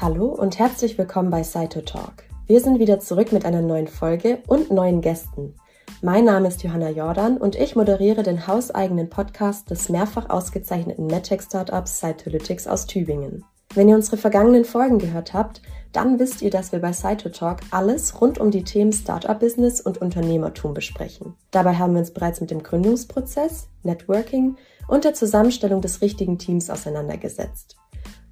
Hallo und herzlich willkommen bei Saito Talk. Wir sind wieder zurück mit einer neuen Folge und neuen Gästen. Mein Name ist Johanna Jordan und ich moderiere den hauseigenen Podcast des mehrfach ausgezeichneten MedTech-Startups Cytolytics aus Tübingen. Wenn ihr unsere vergangenen Folgen gehört habt, dann wisst ihr, dass wir bei Cytotalk alles rund um die Themen Startup-Business und Unternehmertum besprechen. Dabei haben wir uns bereits mit dem Gründungsprozess, Networking und der Zusammenstellung des richtigen Teams auseinandergesetzt.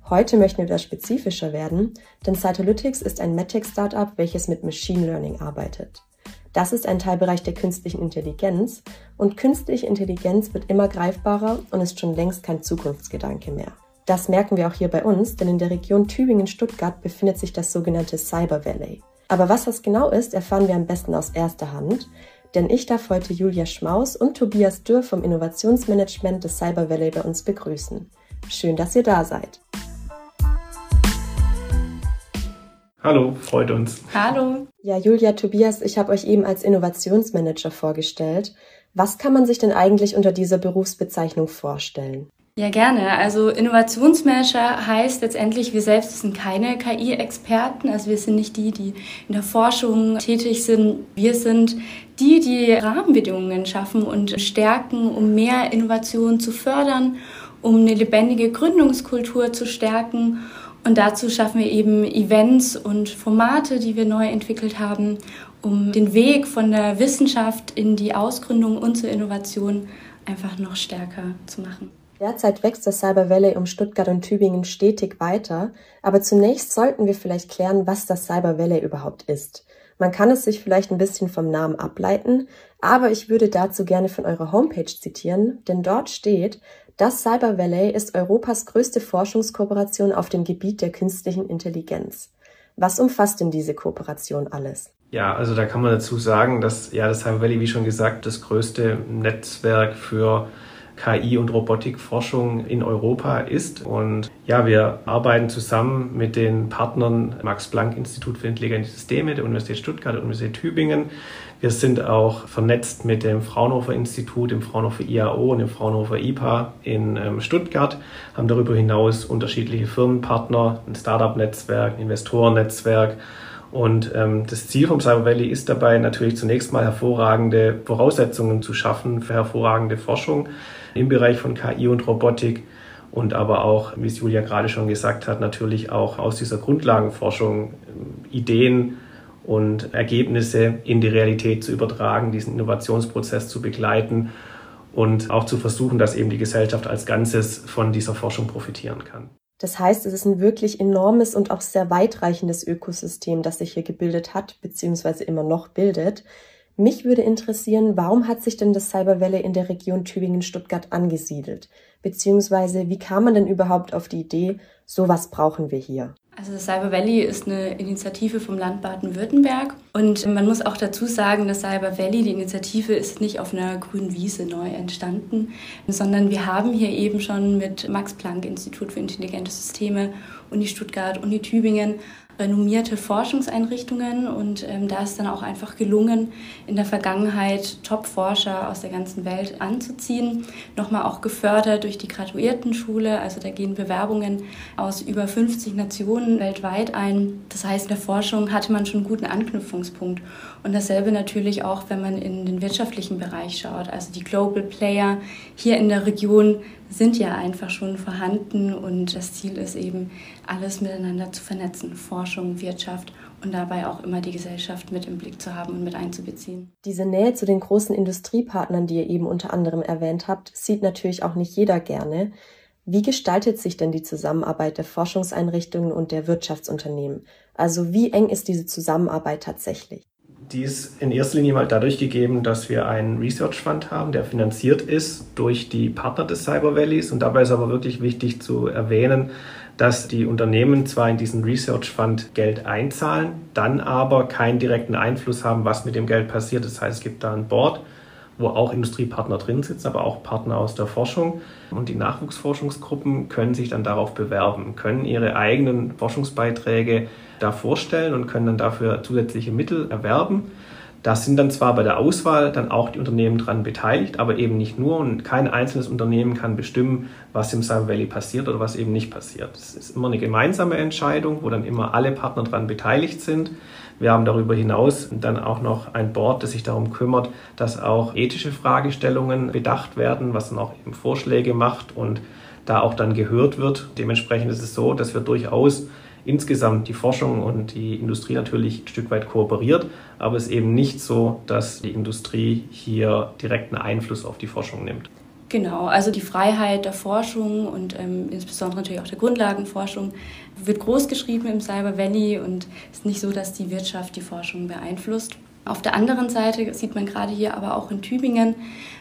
Heute möchten wir etwas spezifischer werden, denn Cytolytics ist ein MedTech-Startup, welches mit Machine Learning arbeitet. Das ist ein Teilbereich der künstlichen Intelligenz und künstliche Intelligenz wird immer greifbarer und ist schon längst kein Zukunftsgedanke mehr. Das merken wir auch hier bei uns, denn in der Region Tübingen-Stuttgart befindet sich das sogenannte Cyber Valley. Aber was das genau ist, erfahren wir am besten aus erster Hand, denn ich darf heute Julia Schmaus und Tobias Dürr vom Innovationsmanagement des Cyber Valley bei uns begrüßen. Schön, dass ihr da seid. Hallo, freut uns. Hallo. Ja, Julia, Tobias, ich habe euch eben als Innovationsmanager vorgestellt. Was kann man sich denn eigentlich unter dieser Berufsbezeichnung vorstellen? Ja, gerne. Also Innovationsmanager heißt letztendlich, wir selbst sind keine KI-Experten. Also wir sind nicht die, die in der Forschung tätig sind. Wir sind die, die Rahmenbedingungen schaffen und stärken, um mehr Innovation zu fördern, um eine lebendige Gründungskultur zu stärken. Und dazu schaffen wir eben Events und Formate, die wir neu entwickelt haben, um den Weg von der Wissenschaft in die Ausgründung und zur Innovation einfach noch stärker zu machen. Derzeit wächst das Cyber Valley um Stuttgart und Tübingen stetig weiter, aber zunächst sollten wir vielleicht klären, was das Cyber Valley überhaupt ist. Man kann es sich vielleicht ein bisschen vom Namen ableiten, aber ich würde dazu gerne von eurer Homepage zitieren, denn dort steht, das Cyber Valley ist Europas größte Forschungskooperation auf dem Gebiet der künstlichen Intelligenz. Was umfasst denn diese Kooperation alles? Ja, also da kann man dazu sagen, dass ja das Cyber Valley, wie schon gesagt, das größte Netzwerk für KI- und Robotikforschung in Europa ist. Und ja, wir arbeiten zusammen mit den Partnern Max-Planck-Institut für intelligente Systeme der Universität Stuttgart und Universität Tübingen. Wir sind auch vernetzt mit dem Fraunhofer Institut, dem Fraunhofer IAO und dem Fraunhofer IPA in ähm, Stuttgart, haben darüber hinaus unterschiedliche Firmenpartner, ein Startup-Netzwerk, ein Investorennetzwerk und ähm, das Ziel vom Cyber Valley ist dabei natürlich zunächst mal hervorragende Voraussetzungen zu schaffen für hervorragende Forschung im Bereich von KI und Robotik und aber auch, wie es Julia gerade schon gesagt hat, natürlich auch aus dieser Grundlagenforschung ähm, Ideen und Ergebnisse in die Realität zu übertragen, diesen Innovationsprozess zu begleiten und auch zu versuchen, dass eben die Gesellschaft als Ganzes von dieser Forschung profitieren kann. Das heißt, es ist ein wirklich enormes und auch sehr weitreichendes Ökosystem, das sich hier gebildet hat, beziehungsweise immer noch bildet. Mich würde interessieren, warum hat sich denn das Cyber Valley in der Region Tübingen-Stuttgart angesiedelt? Beziehungsweise wie kam man denn überhaupt auf die Idee, sowas brauchen wir hier? Also das Cyber Valley ist eine Initiative vom Land Baden-Württemberg und man muss auch dazu sagen, das Cyber Valley, die Initiative ist nicht auf einer grünen Wiese neu entstanden, sondern wir haben hier eben schon mit Max Planck Institut für intelligente Systeme, Uni Stuttgart, Uni Tübingen renommierte Forschungseinrichtungen und ähm, da ist dann auch einfach gelungen, in der Vergangenheit Top-Forscher aus der ganzen Welt anzuziehen. Nochmal auch gefördert durch die Graduiertenschule, also da gehen Bewerbungen aus über 50 Nationen weltweit ein. Das heißt, in der Forschung hatte man schon einen guten Anknüpfungspunkt. Und dasselbe natürlich auch, wenn man in den wirtschaftlichen Bereich schaut. Also die Global Player hier in der Region sind ja einfach schon vorhanden und das Ziel ist eben, alles miteinander zu vernetzen, Forschung, Wirtschaft und dabei auch immer die Gesellschaft mit im Blick zu haben und mit einzubeziehen. Diese Nähe zu den großen Industriepartnern, die ihr eben unter anderem erwähnt habt, sieht natürlich auch nicht jeder gerne. Wie gestaltet sich denn die Zusammenarbeit der Forschungseinrichtungen und der Wirtschaftsunternehmen? Also wie eng ist diese Zusammenarbeit tatsächlich? Die ist in erster Linie mal dadurch gegeben, dass wir einen Research Fund haben, der finanziert ist durch die Partner des Cyber Valleys. Und dabei ist aber wirklich wichtig zu erwähnen, dass die Unternehmen zwar in diesen Research Fund Geld einzahlen, dann aber keinen direkten Einfluss haben, was mit dem Geld passiert. Das heißt, es gibt da ein Board, wo auch Industriepartner drin sitzen, aber auch Partner aus der Forschung. Und die Nachwuchsforschungsgruppen können sich dann darauf bewerben, können ihre eigenen Forschungsbeiträge da vorstellen und können dann dafür zusätzliche Mittel erwerben. Da sind dann zwar bei der Auswahl dann auch die Unternehmen dran beteiligt, aber eben nicht nur und kein einzelnes Unternehmen kann bestimmen, was im Cyber Valley passiert oder was eben nicht passiert. Es ist immer eine gemeinsame Entscheidung, wo dann immer alle Partner dran beteiligt sind. Wir haben darüber hinaus dann auch noch ein Board, das sich darum kümmert, dass auch ethische Fragestellungen bedacht werden, was dann auch eben Vorschläge macht und da auch dann gehört wird. Dementsprechend ist es so, dass wir durchaus insgesamt die Forschung und die Industrie natürlich ein Stück weit kooperiert, aber es ist eben nicht so, dass die Industrie hier direkten Einfluss auf die Forschung nimmt. Genau, also die Freiheit der Forschung und ähm, insbesondere natürlich auch der Grundlagenforschung wird groß geschrieben im Cyber Valley und es ist nicht so, dass die Wirtschaft die Forschung beeinflusst. Auf der anderen Seite sieht man gerade hier aber auch in Tübingen,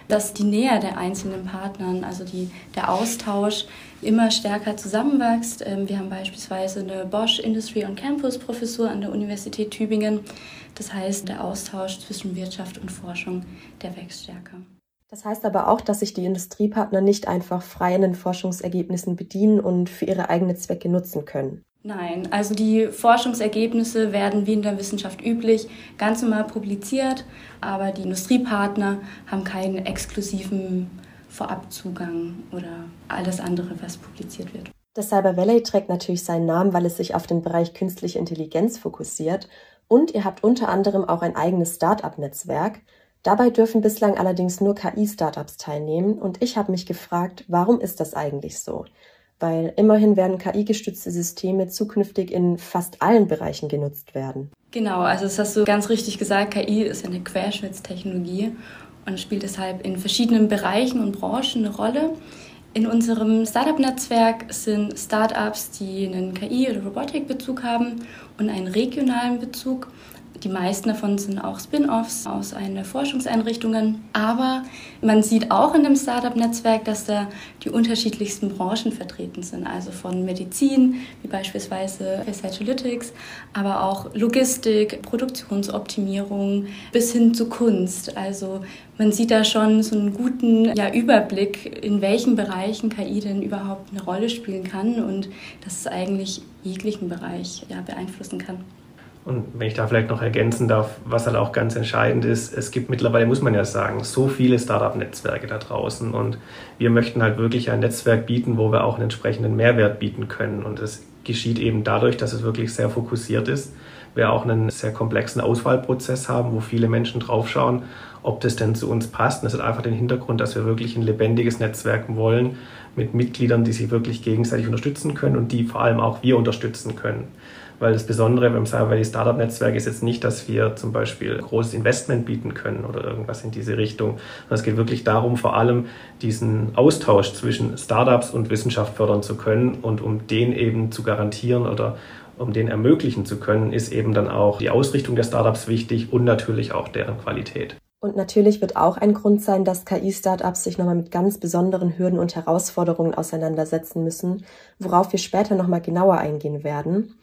dass die Nähe der einzelnen Partnern, also die, der Austausch immer stärker zusammenwächst. Ähm, wir haben beispielsweise eine Bosch Industry on Campus Professur an der Universität Tübingen. Das heißt, der Austausch zwischen Wirtschaft und Forschung, der wächst stärker. Das heißt aber auch, dass sich die Industriepartner nicht einfach frei in den Forschungsergebnissen bedienen und für ihre eigenen Zwecke nutzen können. Nein, also die Forschungsergebnisse werden wie in der Wissenschaft üblich ganz normal publiziert, aber die Industriepartner haben keinen exklusiven Vorabzugang oder alles andere, was publiziert wird. Das Cyber Valley trägt natürlich seinen Namen, weil es sich auf den Bereich künstliche Intelligenz fokussiert und ihr habt unter anderem auch ein eigenes Start-up-Netzwerk. Dabei dürfen bislang allerdings nur KI-Startups teilnehmen und ich habe mich gefragt, warum ist das eigentlich so? Weil immerhin werden KI-gestützte Systeme zukünftig in fast allen Bereichen genutzt werden. Genau, also das hast du ganz richtig gesagt, KI ist eine Querschnittstechnologie und spielt deshalb in verschiedenen Bereichen und Branchen eine Rolle. In unserem Startup-Netzwerk sind Startups, die einen KI- oder Robotikbezug haben und einen regionalen Bezug. Die meisten davon sind auch Spin-offs aus einer Forschungseinrichtungen. Aber man sieht auch in dem Startup-Netzwerk, dass da die unterschiedlichsten Branchen vertreten sind. Also von Medizin, wie beispielsweise Cytolytics, aber auch Logistik, Produktionsoptimierung bis hin zu Kunst. Also man sieht da schon so einen guten ja, Überblick, in welchen Bereichen KI denn überhaupt eine Rolle spielen kann und dass es eigentlich jeglichen Bereich ja, beeinflussen kann. Und wenn ich da vielleicht noch ergänzen darf, was halt auch ganz entscheidend ist, es gibt mittlerweile, muss man ja sagen, so viele Startup-Netzwerke da draußen. Und wir möchten halt wirklich ein Netzwerk bieten, wo wir auch einen entsprechenden Mehrwert bieten können. Und das geschieht eben dadurch, dass es wirklich sehr fokussiert ist. Wir auch einen sehr komplexen Auswahlprozess haben, wo viele Menschen draufschauen, ob das denn zu uns passt. Und das hat einfach den Hintergrund, dass wir wirklich ein lebendiges Netzwerk wollen mit Mitgliedern, die sich wirklich gegenseitig unterstützen können und die vor allem auch wir unterstützen können weil das Besondere beim Cyber Valley Startup Netzwerk ist jetzt nicht, dass wir zum Beispiel großes Investment bieten können oder irgendwas in diese Richtung. es geht wirklich darum, vor allem diesen Austausch zwischen Startups und Wissenschaft fördern zu können und um den eben zu garantieren oder um den ermöglichen zu können, ist eben dann auch die Ausrichtung der Startups wichtig und natürlich auch deren Qualität. Und natürlich wird auch ein Grund sein, dass KI-Startups sich nochmal mit ganz besonderen Hürden und Herausforderungen auseinandersetzen müssen, worauf wir später nochmal genauer eingehen werden.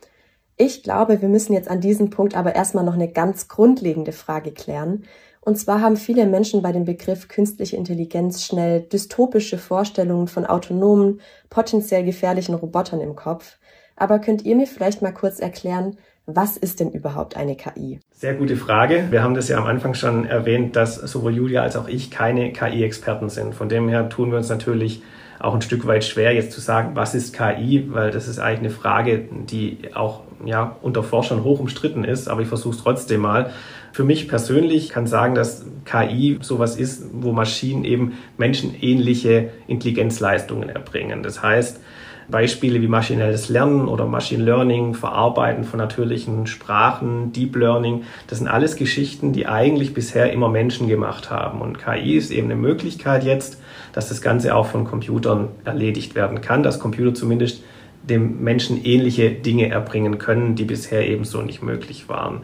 Ich glaube, wir müssen jetzt an diesem Punkt aber erstmal noch eine ganz grundlegende Frage klären. Und zwar haben viele Menschen bei dem Begriff künstliche Intelligenz schnell dystopische Vorstellungen von autonomen, potenziell gefährlichen Robotern im Kopf. Aber könnt ihr mir vielleicht mal kurz erklären, was ist denn überhaupt eine KI? Sehr gute Frage. Wir haben das ja am Anfang schon erwähnt, dass sowohl Julia als auch ich keine KI-Experten sind. Von dem her tun wir uns natürlich auch ein Stück weit schwer, jetzt zu sagen, was ist KI, weil das ist eigentlich eine Frage, die auch ja, unter Forschern hoch umstritten ist, aber ich versuche es trotzdem mal. Für mich persönlich kann sagen, dass KI sowas ist, wo Maschinen eben menschenähnliche Intelligenzleistungen erbringen. Das heißt, Beispiele wie maschinelles Lernen oder Machine Learning, Verarbeiten von natürlichen Sprachen, Deep Learning, das sind alles Geschichten, die eigentlich bisher immer Menschen gemacht haben. Und KI ist eben eine Möglichkeit jetzt, dass das Ganze auch von Computern erledigt werden kann, dass Computer zumindest dem Menschen ähnliche Dinge erbringen können, die bisher ebenso nicht möglich waren.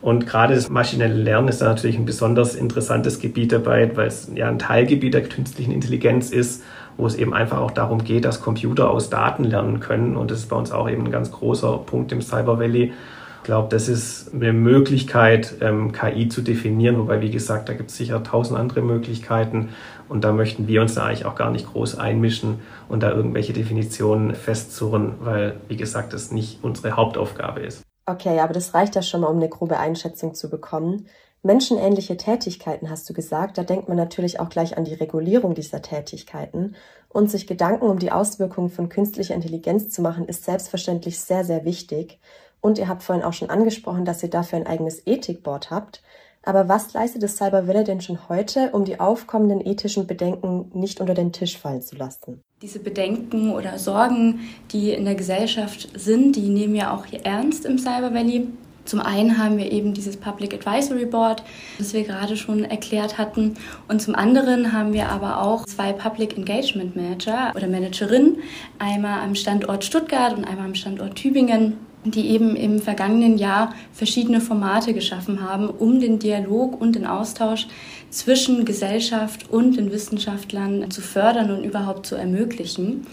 Und gerade das maschinelle Lernen ist da natürlich ein besonders interessantes Gebiet dabei, weil es ja ein Teilgebiet der künstlichen Intelligenz ist, wo es eben einfach auch darum geht, dass Computer aus Daten lernen können. Und das ist bei uns auch eben ein ganz großer Punkt im Cyber Valley. Ich glaube, das ist eine Möglichkeit, ähm, KI zu definieren, wobei, wie gesagt, da gibt es sicher tausend andere Möglichkeiten. Und da möchten wir uns da eigentlich auch gar nicht groß einmischen und da irgendwelche Definitionen festzurren, weil, wie gesagt, das nicht unsere Hauptaufgabe ist. Okay, aber das reicht ja schon mal, um eine grobe Einschätzung zu bekommen. Menschenähnliche Tätigkeiten hast du gesagt, da denkt man natürlich auch gleich an die Regulierung dieser Tätigkeiten. Und sich Gedanken um die Auswirkungen von künstlicher Intelligenz zu machen, ist selbstverständlich sehr, sehr wichtig. Und ihr habt vorhin auch schon angesprochen, dass ihr dafür ein eigenes Ethikboard habt. Aber was leistet das Cyberwille denn schon heute, um die aufkommenden ethischen Bedenken nicht unter den Tisch fallen zu lassen? Diese Bedenken oder Sorgen, die in der Gesellschaft sind, die nehmen wir auch hier ernst im Cyber Valley. Zum einen haben wir eben dieses Public Advisory Board, das wir gerade schon erklärt hatten. Und zum anderen haben wir aber auch zwei Public Engagement Manager oder Managerinnen, einmal am Standort Stuttgart und einmal am Standort Tübingen die eben im vergangenen Jahr verschiedene Formate geschaffen haben, um den Dialog und den Austausch zwischen Gesellschaft und den Wissenschaftlern zu fördern und überhaupt zu ermöglichen.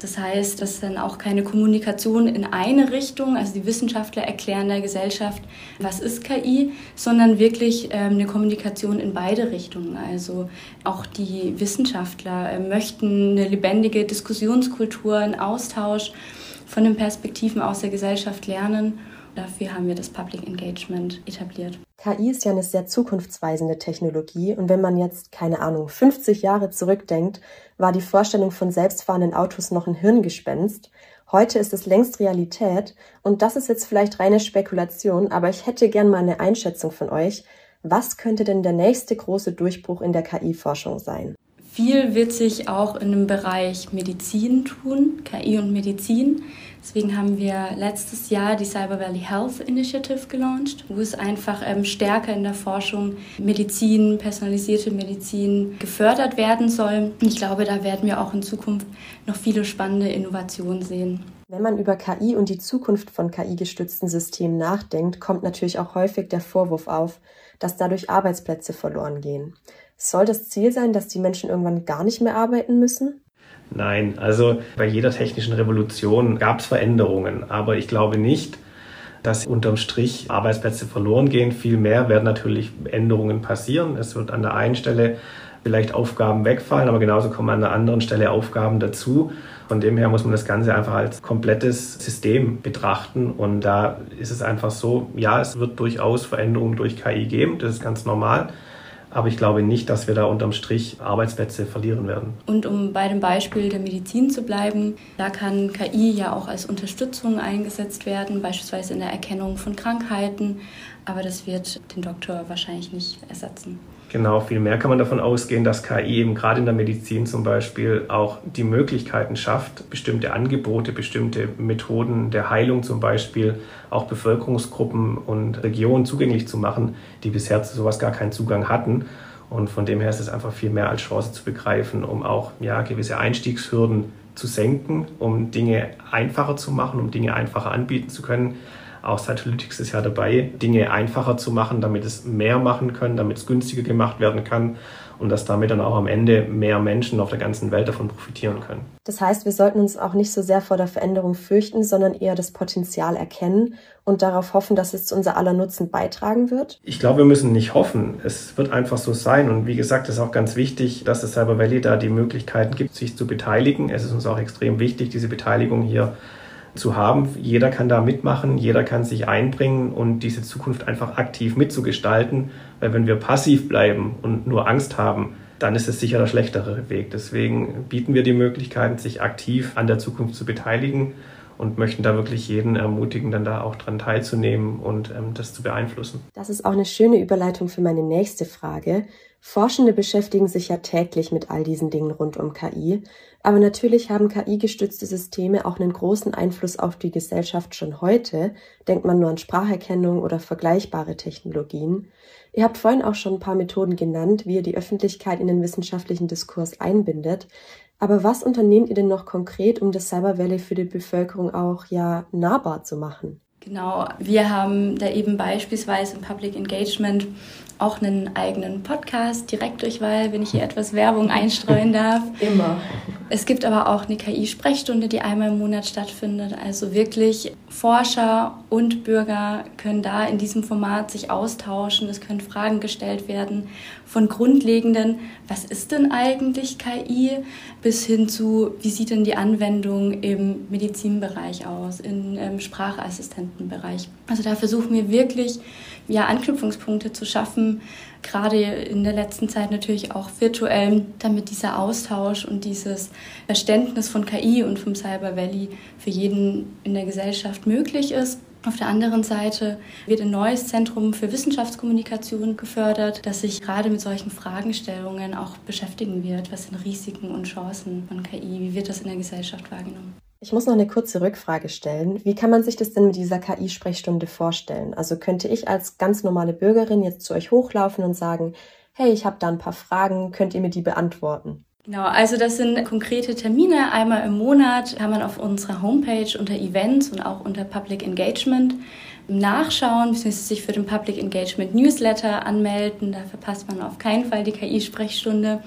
Das heißt, dass dann auch keine Kommunikation in eine Richtung, also die Wissenschaftler erklären der Gesellschaft, was ist KI, sondern wirklich ähm, eine Kommunikation in beide Richtungen. Also auch die Wissenschaftler äh, möchten eine lebendige Diskussionskultur, einen Austausch von den Perspektiven aus der Gesellschaft lernen. Dafür haben wir das Public Engagement etabliert. KI ist ja eine sehr zukunftsweisende Technologie und wenn man jetzt, keine Ahnung, 50 Jahre zurückdenkt, war die Vorstellung von selbstfahrenden Autos noch ein Hirngespenst. Heute ist es längst Realität und das ist jetzt vielleicht reine Spekulation, aber ich hätte gern mal eine Einschätzung von euch. Was könnte denn der nächste große Durchbruch in der KI-Forschung sein? Viel wird sich auch in dem Bereich Medizin tun, KI und Medizin. Deswegen haben wir letztes Jahr die Cyber Valley Health Initiative gelauncht, wo es einfach ähm, stärker in der Forschung Medizin, personalisierte Medizin gefördert werden soll. Ich glaube, da werden wir auch in Zukunft noch viele spannende Innovationen sehen. Wenn man über KI und die Zukunft von KI-gestützten Systemen nachdenkt, kommt natürlich auch häufig der Vorwurf auf, dass dadurch Arbeitsplätze verloren gehen. Soll das Ziel sein, dass die Menschen irgendwann gar nicht mehr arbeiten müssen? Nein, also bei jeder technischen Revolution gab es Veränderungen, aber ich glaube nicht, dass unterm Strich Arbeitsplätze verloren gehen. Vielmehr werden natürlich Änderungen passieren. Es wird an der einen Stelle vielleicht Aufgaben wegfallen, aber genauso kommen an der anderen Stelle Aufgaben dazu. Von dem her muss man das Ganze einfach als komplettes System betrachten. Und da ist es einfach so, ja, es wird durchaus Veränderungen durch KI geben, das ist ganz normal. Aber ich glaube nicht, dass wir da unterm Strich Arbeitsplätze verlieren werden. Und um bei dem Beispiel der Medizin zu bleiben, da kann KI ja auch als Unterstützung eingesetzt werden, beispielsweise in der Erkennung von Krankheiten. Aber das wird den Doktor wahrscheinlich nicht ersetzen. Genau, viel mehr kann man davon ausgehen, dass KI eben gerade in der Medizin zum Beispiel auch die Möglichkeiten schafft, bestimmte Angebote, bestimmte Methoden der Heilung zum Beispiel auch Bevölkerungsgruppen und Regionen zugänglich zu machen, die bisher zu sowas gar keinen Zugang hatten. Und von dem her ist es einfach viel mehr als Chance zu begreifen, um auch ja, gewisse Einstiegshürden zu senken, um Dinge einfacher zu machen, um Dinge einfacher anbieten zu können auch Satellytics ist ja dabei, Dinge einfacher zu machen, damit es mehr machen können, damit es günstiger gemacht werden kann und dass damit dann auch am Ende mehr Menschen auf der ganzen Welt davon profitieren können. Das heißt, wir sollten uns auch nicht so sehr vor der Veränderung fürchten, sondern eher das Potenzial erkennen und darauf hoffen, dass es zu unser aller Nutzen beitragen wird? Ich glaube, wir müssen nicht hoffen. Es wird einfach so sein. Und wie gesagt, es ist auch ganz wichtig, dass das Cyber Valley da die Möglichkeiten gibt, sich zu beteiligen. Es ist uns auch extrem wichtig, diese Beteiligung hier zu haben. Jeder kann da mitmachen, jeder kann sich einbringen und diese Zukunft einfach aktiv mitzugestalten. Weil wenn wir passiv bleiben und nur Angst haben, dann ist es sicher der schlechtere Weg. Deswegen bieten wir die Möglichkeit, sich aktiv an der Zukunft zu beteiligen und möchten da wirklich jeden ermutigen, dann da auch dran teilzunehmen und ähm, das zu beeinflussen. Das ist auch eine schöne Überleitung für meine nächste Frage. Forschende beschäftigen sich ja täglich mit all diesen Dingen rund um KI, aber natürlich haben KI-gestützte Systeme auch einen großen Einfluss auf die Gesellschaft schon heute. Denkt man nur an Spracherkennung oder vergleichbare Technologien. Ihr habt vorhin auch schon ein paar Methoden genannt, wie ihr die Öffentlichkeit in den wissenschaftlichen Diskurs einbindet. Aber was unternehmt ihr denn noch konkret, um das Cyber Valley für die Bevölkerung auch ja nahbar zu machen? Genau, wir haben da eben beispielsweise im Public Engagement auch einen eigenen Podcast, Direktdurchwahl, wenn ich hier etwas Werbung einstreuen darf. Immer. Es gibt aber auch eine KI-Sprechstunde, die einmal im Monat stattfindet. Also wirklich Forscher und Bürger können da in diesem Format sich austauschen. Es können Fragen gestellt werden von grundlegenden, was ist denn eigentlich KI, bis hin zu, wie sieht denn die Anwendung im Medizinbereich aus, im ähm, Sprachassistentenbereich. Also da versuchen wir wirklich ja, Anknüpfungspunkte zu schaffen, gerade in der letzten Zeit natürlich auch virtuell, damit dieser Austausch und dieses Verständnis von KI und vom Cyber Valley für jeden in der Gesellschaft möglich ist. Auf der anderen Seite wird ein neues Zentrum für Wissenschaftskommunikation gefördert, das sich gerade mit solchen Fragestellungen auch beschäftigen wird. Was sind Risiken und Chancen von KI? Wie wird das in der Gesellschaft wahrgenommen? Ich muss noch eine kurze Rückfrage stellen. Wie kann man sich das denn mit dieser KI-Sprechstunde vorstellen? Also könnte ich als ganz normale Bürgerin jetzt zu euch hochlaufen und sagen, hey, ich habe da ein paar Fragen, könnt ihr mir die beantworten? Genau, also das sind konkrete Termine. Einmal im Monat kann man auf unserer Homepage unter Events und auch unter Public Engagement nachschauen, bzw. sich für den Public Engagement Newsletter anmelden. Da verpasst man auf keinen Fall die KI-Sprechstunde.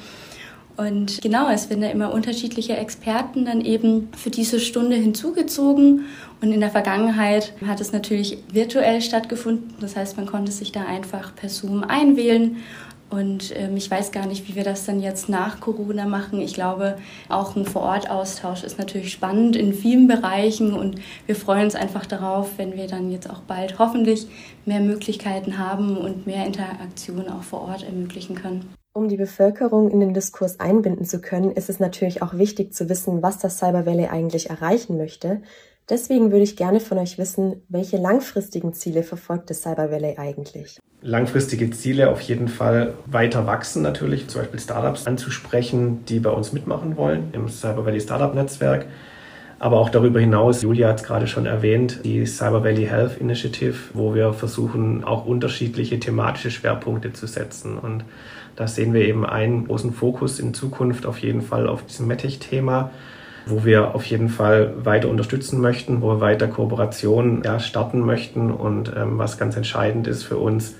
Und genau, es werden da immer unterschiedliche Experten dann eben für diese Stunde hinzugezogen. Und in der Vergangenheit hat es natürlich virtuell stattgefunden. Das heißt, man konnte sich da einfach per Zoom einwählen. Und ähm, ich weiß gar nicht, wie wir das dann jetzt nach Corona machen. Ich glaube, auch ein Vorortaustausch ist natürlich spannend in vielen Bereichen. Und wir freuen uns einfach darauf, wenn wir dann jetzt auch bald hoffentlich mehr Möglichkeiten haben und mehr Interaktion auch vor Ort ermöglichen können. Um die Bevölkerung in den Diskurs einbinden zu können, ist es natürlich auch wichtig zu wissen, was das Cyber Valley eigentlich erreichen möchte. Deswegen würde ich gerne von euch wissen, welche langfristigen Ziele verfolgt das Cyber Valley eigentlich? Langfristige Ziele auf jeden Fall weiter wachsen natürlich, zum Beispiel Startups anzusprechen, die bei uns mitmachen wollen im Cyber Valley Startup Netzwerk. Aber auch darüber hinaus, Julia hat es gerade schon erwähnt, die Cyber Valley Health Initiative, wo wir versuchen, auch unterschiedliche thematische Schwerpunkte zu setzen. Und da sehen wir eben einen großen Fokus in Zukunft auf jeden Fall auf diesem METIC-Thema, wo wir auf jeden Fall weiter unterstützen möchten, wo wir weiter Kooperationen ja, starten möchten und ähm, was ganz entscheidend ist für uns,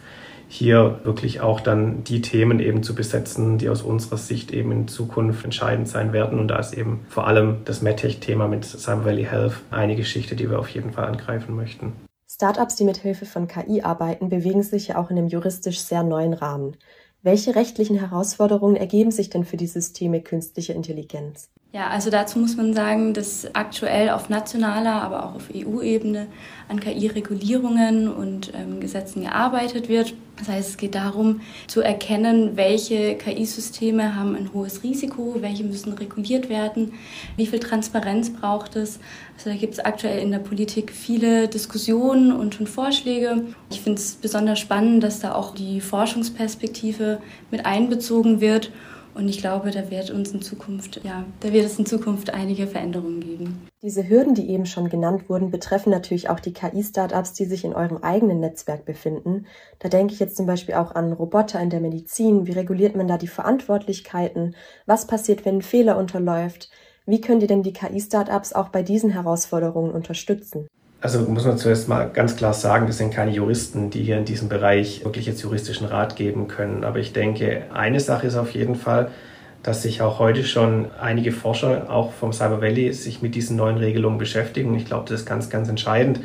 hier wirklich auch dann die Themen eben zu besetzen, die aus unserer Sicht eben in Zukunft entscheidend sein werden. Und da ist eben vor allem das MedTech-Thema mit Cyber Valley Health eine Geschichte, die wir auf jeden Fall angreifen möchten. Startups, die mit Hilfe von KI arbeiten, bewegen sich ja auch in einem juristisch sehr neuen Rahmen. Welche rechtlichen Herausforderungen ergeben sich denn für die Systeme künstlicher Intelligenz? Ja, also dazu muss man sagen, dass aktuell auf nationaler, aber auch auf EU-Ebene an KI-Regulierungen und ähm, Gesetzen gearbeitet wird. Das heißt, es geht darum zu erkennen, welche KI-Systeme haben ein hohes Risiko, welche müssen reguliert werden, wie viel Transparenz braucht es. Also da gibt es aktuell in der Politik viele Diskussionen und schon Vorschläge. Ich finde es besonders spannend, dass da auch die Forschungsperspektive mit einbezogen wird und ich glaube, da wird uns in Zukunft, ja, da wird es in Zukunft einige Veränderungen geben. Diese Hürden, die eben schon genannt wurden, betreffen natürlich auch die KI-Startups, die sich in eurem eigenen Netzwerk befinden. Da denke ich jetzt zum Beispiel auch an Roboter in der Medizin. Wie reguliert man da die Verantwortlichkeiten? Was passiert, wenn ein Fehler unterläuft? Wie könnt ihr denn die KI-Startups auch bei diesen Herausforderungen unterstützen? Also muss man zuerst mal ganz klar sagen, das sind keine Juristen, die hier in diesem Bereich wirklich jetzt juristischen Rat geben können. Aber ich denke, eine Sache ist auf jeden Fall, dass sich auch heute schon einige Forscher, auch vom Cyber Valley, sich mit diesen neuen Regelungen beschäftigen. Ich glaube, das ist ganz, ganz entscheidend,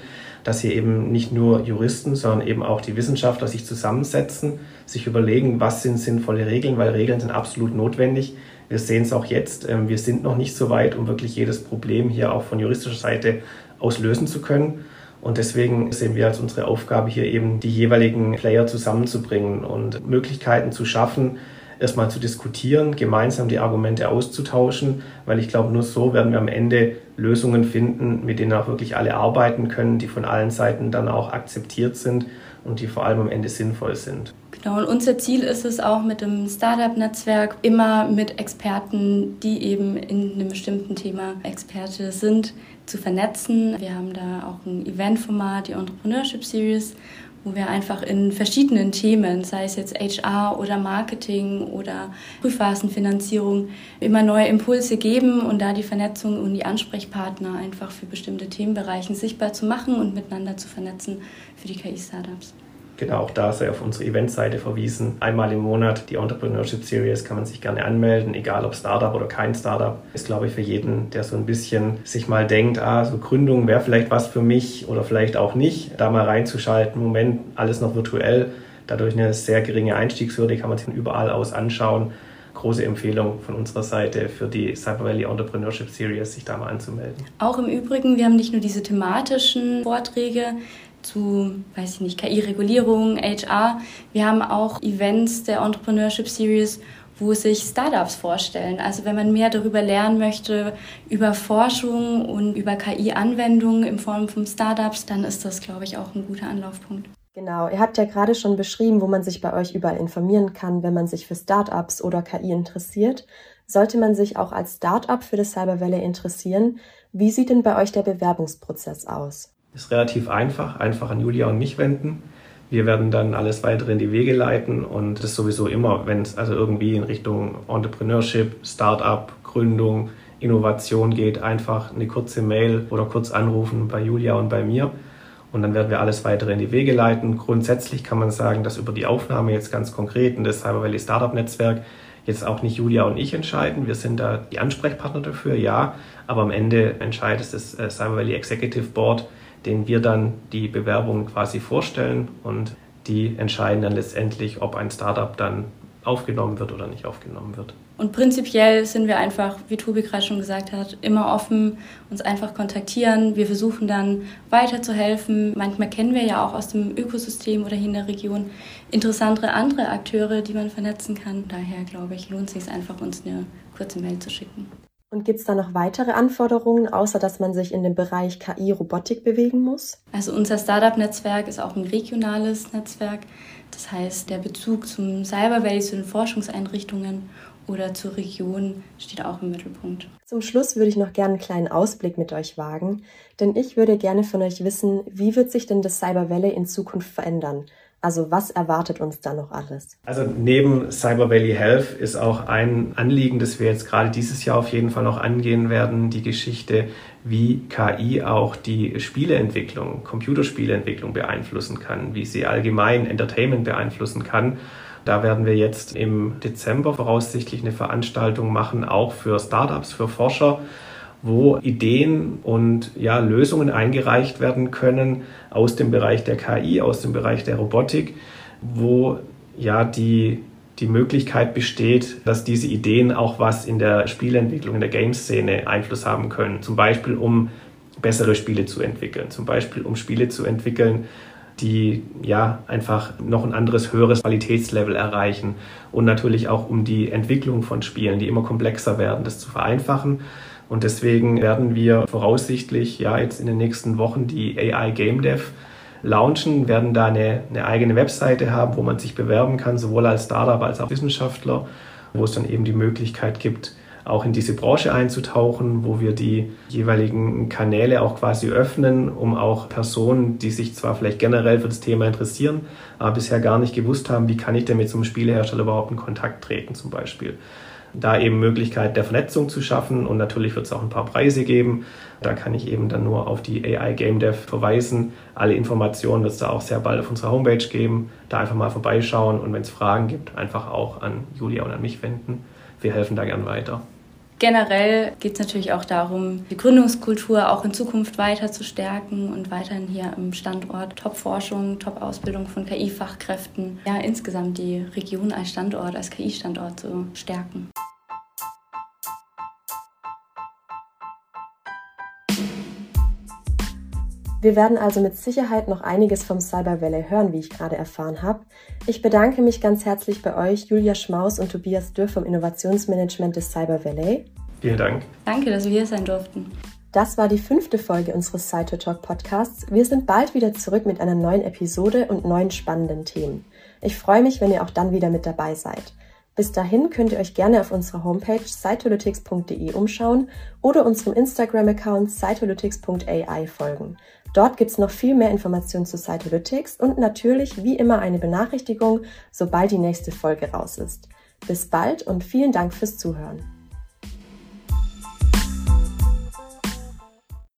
dass hier eben nicht nur Juristen, sondern eben auch die Wissenschaftler sich zusammensetzen, sich überlegen, was sind sinnvolle Regeln, weil Regeln sind absolut notwendig. Wir sehen es auch jetzt, ähm, wir sind noch nicht so weit, um wirklich jedes Problem hier auch von juristischer Seite auslösen zu können. Und deswegen sehen wir als unsere Aufgabe hier eben, die jeweiligen Player zusammenzubringen und Möglichkeiten zu schaffen, erstmal zu diskutieren, gemeinsam die Argumente auszutauschen, weil ich glaube, nur so werden wir am Ende Lösungen finden, mit denen auch wirklich alle arbeiten können, die von allen Seiten dann auch akzeptiert sind und die vor allem am Ende sinnvoll sind. Genau, und unser Ziel ist es auch mit dem Startup-Netzwerk immer mit Experten, die eben in einem bestimmten Thema Experte sind, zu vernetzen. Wir haben da auch ein Eventformat, die Entrepreneurship Series, wo wir einfach in verschiedenen Themen, sei es jetzt HR oder Marketing oder Prüfphasenfinanzierung, immer neue Impulse geben und da die Vernetzung und die Ansprechpartner einfach für bestimmte Themenbereiche sichtbar zu machen und miteinander zu vernetzen für die KI-Startups. Genau, auch da sei auf unsere Eventseite verwiesen. Einmal im Monat die Entrepreneurship Series kann man sich gerne anmelden, egal ob Startup oder kein Startup. Ist, glaube ich, für jeden, der so ein bisschen sich mal denkt, ah, so Gründung wäre vielleicht was für mich oder vielleicht auch nicht, da mal reinzuschalten. Moment, alles noch virtuell. Dadurch eine sehr geringe Einstiegshürde, kann man sich überall aus anschauen. Große Empfehlung von unserer Seite für die Cyber Valley Entrepreneurship Series, sich da mal anzumelden. Auch im Übrigen, wir haben nicht nur diese thematischen Vorträge, zu, weiß ich nicht, KI-Regulierung, HR. Wir haben auch Events der Entrepreneurship Series, wo sich Startups vorstellen. Also wenn man mehr darüber lernen möchte, über Forschung und über KI-Anwendungen in Form von Startups, dann ist das, glaube ich, auch ein guter Anlaufpunkt. Genau, ihr habt ja gerade schon beschrieben, wo man sich bei euch überall informieren kann, wenn man sich für Startups oder KI interessiert. Sollte man sich auch als Startup für das Cyber Valley interessieren, wie sieht denn bei euch der Bewerbungsprozess aus? Ist relativ einfach, einfach an Julia und mich wenden. Wir werden dann alles weitere in die Wege leiten und das sowieso immer, wenn es also irgendwie in Richtung Entrepreneurship, Startup, Gründung, Innovation geht, einfach eine kurze Mail oder kurz anrufen bei Julia und bei mir. Und dann werden wir alles weitere in die Wege leiten. Grundsätzlich kann man sagen, dass über die Aufnahme jetzt ganz konkret in das Cyber Valley Startup Netzwerk jetzt auch nicht Julia und ich entscheiden. Wir sind da die Ansprechpartner dafür, ja. Aber am Ende entscheidet das äh, Cyber Valley Executive Board, denen wir dann die Bewerbungen quasi vorstellen und die entscheiden dann letztendlich, ob ein Startup dann aufgenommen wird oder nicht aufgenommen wird. Und prinzipiell sind wir einfach, wie Tobi gerade schon gesagt hat, immer offen, uns einfach kontaktieren. Wir versuchen dann weiterzuhelfen. Manchmal kennen wir ja auch aus dem Ökosystem oder hier in der Region interessantere andere Akteure, die man vernetzen kann. Daher glaube ich, lohnt es sich einfach, uns eine kurze Mail zu schicken. Und gibt es da noch weitere Anforderungen, außer dass man sich in dem Bereich KI-Robotik bewegen muss? Also unser Startup-Netzwerk ist auch ein regionales Netzwerk. Das heißt, der Bezug zum Cyber Valley, zu den Forschungseinrichtungen oder zur Region steht auch im Mittelpunkt. Zum Schluss würde ich noch gerne einen kleinen Ausblick mit euch wagen, denn ich würde gerne von euch wissen, wie wird sich denn das Cyber Valley in Zukunft verändern? Also was erwartet uns da noch alles? Also neben Cyber Valley Health ist auch ein Anliegen, das wir jetzt gerade dieses Jahr auf jeden Fall noch angehen werden, die Geschichte, wie KI auch die Spieleentwicklung, Computerspieleentwicklung beeinflussen kann, wie sie allgemein Entertainment beeinflussen kann. Da werden wir jetzt im Dezember voraussichtlich eine Veranstaltung machen, auch für Startups, für Forscher, wo Ideen und ja, Lösungen eingereicht werden können aus dem Bereich der KI, aus dem Bereich der Robotik, wo ja die, die Möglichkeit besteht, dass diese Ideen auch was in der Spielentwicklung, in der Game-Szene Einfluss haben können. Zum Beispiel, um bessere Spiele zu entwickeln, zum Beispiel, um Spiele zu entwickeln, die ja einfach noch ein anderes, höheres Qualitätslevel erreichen und natürlich auch um die Entwicklung von Spielen, die immer komplexer werden, das zu vereinfachen. Und deswegen werden wir voraussichtlich ja jetzt in den nächsten Wochen die AI Game Dev launchen, werden da eine, eine eigene Webseite haben, wo man sich bewerben kann, sowohl als Startup als auch Wissenschaftler, wo es dann eben die Möglichkeit gibt, auch in diese Branche einzutauchen, wo wir die jeweiligen Kanäle auch quasi öffnen, um auch Personen, die sich zwar vielleicht generell für das Thema interessieren, aber bisher gar nicht gewusst haben, wie kann ich denn mit so einem Spielehersteller überhaupt in Kontakt treten zum Beispiel da eben Möglichkeit der Vernetzung zu schaffen und natürlich wird es auch ein paar Preise geben. Da kann ich eben dann nur auf die AI Game Dev verweisen. Alle Informationen wird es da auch sehr bald auf unserer Homepage geben. Da einfach mal vorbeischauen und wenn es Fragen gibt, einfach auch an Julia und an mich wenden. Wir helfen da gern weiter. Generell geht es natürlich auch darum, die Gründungskultur auch in Zukunft weiter zu stärken und weiterhin hier im Standort Top-Forschung, Top-Ausbildung von KI-Fachkräften, ja insgesamt die Region als Standort, als KI-Standort zu stärken. Wir werden also mit Sicherheit noch einiges vom Cyber Valley hören, wie ich gerade erfahren habe. Ich bedanke mich ganz herzlich bei euch, Julia Schmaus und Tobias Dürr vom Innovationsmanagement des Cyber Valley. Vielen Dank. Danke, dass wir hier sein durften. Das war die fünfte Folge unseres Cyto Talk Podcasts. Wir sind bald wieder zurück mit einer neuen Episode und neuen spannenden Themen. Ich freue mich, wenn ihr auch dann wieder mit dabei seid. Bis dahin könnt ihr euch gerne auf unserer Homepage cytolytics.de umschauen oder unserem Instagram-Account cytolytics.ai folgen. Dort gibt es noch viel mehr Informationen zu Cytolytics und natürlich wie immer eine Benachrichtigung, sobald die nächste Folge raus ist. Bis bald und vielen Dank fürs Zuhören.